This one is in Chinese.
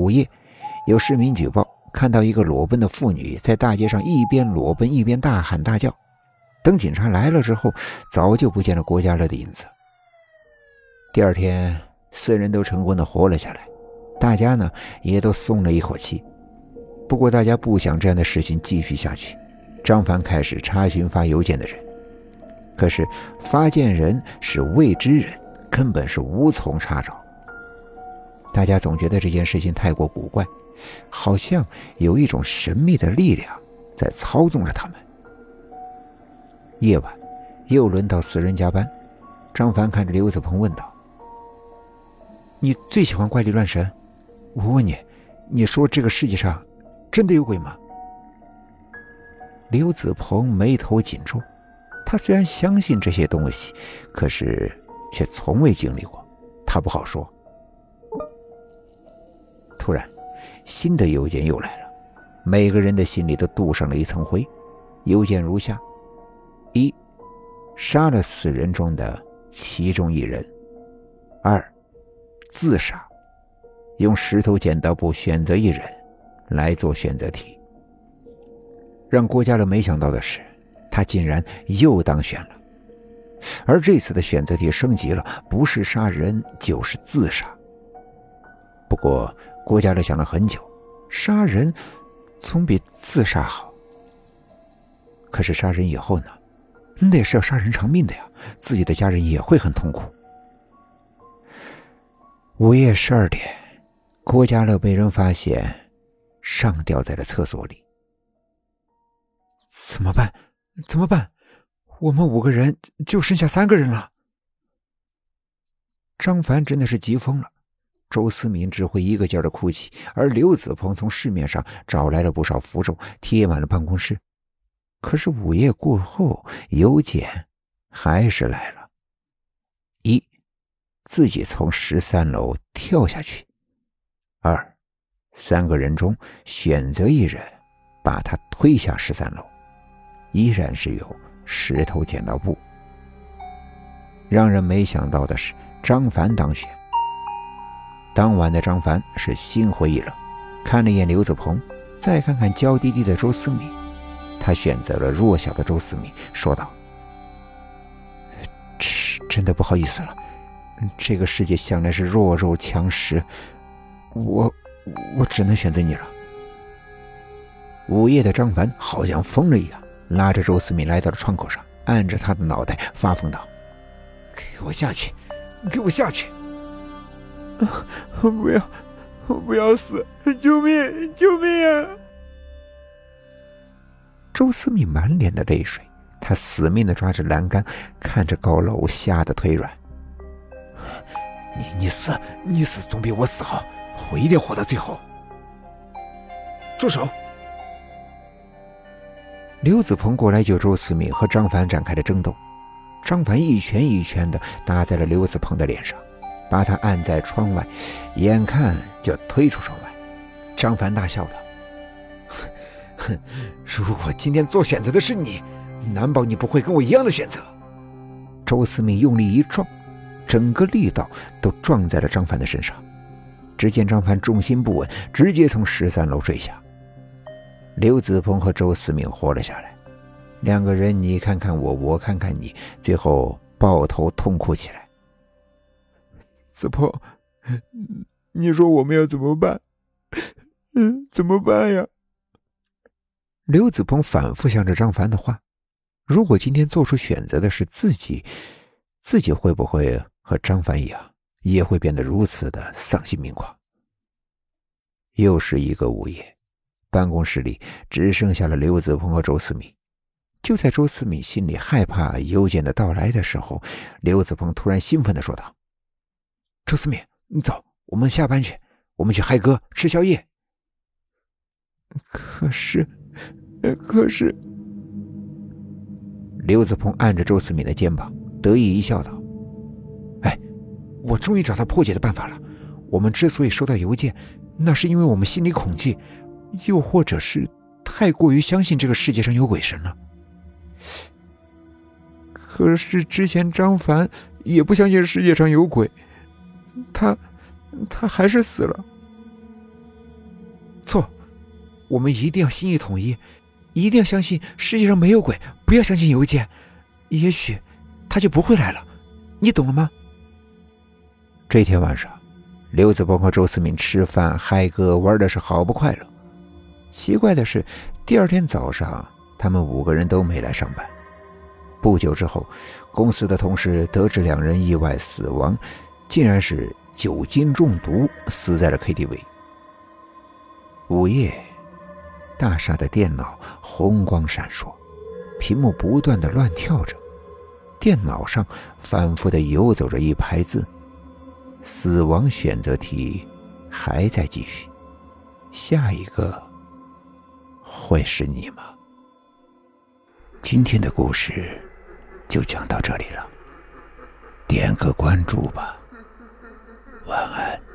午夜，有市民举报看到一个裸奔的妇女在大街上一边裸奔一边大喊大叫。等警察来了之后，早就不见了郭家乐的影子。第二天，四人都成功的活了下来，大家呢也都松了一口气。不过，大家不想这样的事情继续下去。张凡开始查询发邮件的人，可是发件人是未知人，根本是无从查找。大家总觉得这件事情太过古怪，好像有一种神秘的力量在操纵着他们。夜晚，又轮到死人加班。张凡看着刘子鹏问道：“你最喜欢怪力乱神？我问你，你说这个世界上真的有鬼吗？”刘子鹏眉头紧皱。他虽然相信这些东西，可是却从未经历过，他不好说。突然，新的邮件又来了，每个人的心里都镀上了一层灰。邮件如下。一，杀了死人中的其中一人。二，自杀，用石头剪刀布选择一人来做选择题。让郭家乐没想到的是，他竟然又当选了。而这次的选择题升级了，不是杀人就是自杀。不过郭家乐想了很久，杀人总比自杀好。可是杀人以后呢？那也是要杀人偿命的呀，自己的家人也会很痛苦。午夜十二点，郭家乐被人发现上吊在了厕所里。怎么办？怎么办？我们五个人就剩下三个人了。张凡真的是急疯了，周思敏只会一个劲儿的哭泣，而刘子鹏从市面上找来了不少符咒，贴满了办公室。可是午夜过后，邮件还是来了。一，自己从十三楼跳下去；二，三个人中选择一人，把他推下十三楼。依然是由石头剪刀布。让人没想到的是，张凡当选。当晚的张凡是心灰意冷，看了一眼刘子鹏，再看看娇滴滴的周思敏。他选择了弱小的周思敏，说道：“真真的不好意思了，这个世界向来是弱肉强食，我我只能选择你了。”午夜的张凡好像疯了一样，拉着周思敏来到了窗口上，按着他的脑袋发疯道：“给我下去，给我下去！我 不要，我 不要死！救命！救命啊！”周思敏满脸的泪水，他死命的抓着栏杆，看着高楼，吓得腿软。你你死，你死总比我死好，我一定活到最后。住手！刘子鹏过来救周思敏，和张凡展开了争斗。张凡一拳一拳的打在了刘子鹏的脸上，把他按在窗外，眼看就推出窗外。张凡大笑道。哼，如果今天做选择的是你，难保你不会跟我一样的选择。周思敏用力一撞，整个力道都撞在了张凡的身上。只见张凡重心不稳，直接从十三楼坠下。刘子鹏和周思敏活了下来，两个人你看看我，我看看你，最后抱头痛哭起来。子鹏，你说我们要怎么办？嗯，怎么办呀？刘子鹏反复想着张凡的话：“如果今天做出选择的是自己，自己会不会和张凡一样，也会变得如此的丧心病狂？”又是一个午夜，办公室里只剩下了刘子鹏和周思敏。就在周思敏心里害怕邮件的到来的时候，刘子鹏突然兴奋的说道：“周思敏，你走，我们下班去，我们去嗨歌吃宵夜。”可是。可是，刘子鹏按着周思敏的肩膀，得意一笑，道：“哎，我终于找到破解的办法了。我们之所以收到邮件，那是因为我们心里恐惧，又或者是太过于相信这个世界上有鬼神了。可是之前张凡也不相信世界上有鬼，他，他还是死了。”错我们一定要心意统一，一定要相信世界上没有鬼，不要相信邮件，也许他就不会来了。你懂了吗？这天晚上，刘子峰和周思敏吃饭、嗨歌、玩的是好不快乐。奇怪的是，第二天早上，他们五个人都没来上班。不久之后，公司的同事得知两人意外死亡，竟然是酒精中毒死在了 KTV。午夜，大厦的电脑红光闪烁，屏幕不断的乱跳着，电脑上反复的游走着一排字：“死亡选择题还在继续，下一个会是你吗？”今天的故事。就讲到这里了，点个关注吧，晚安。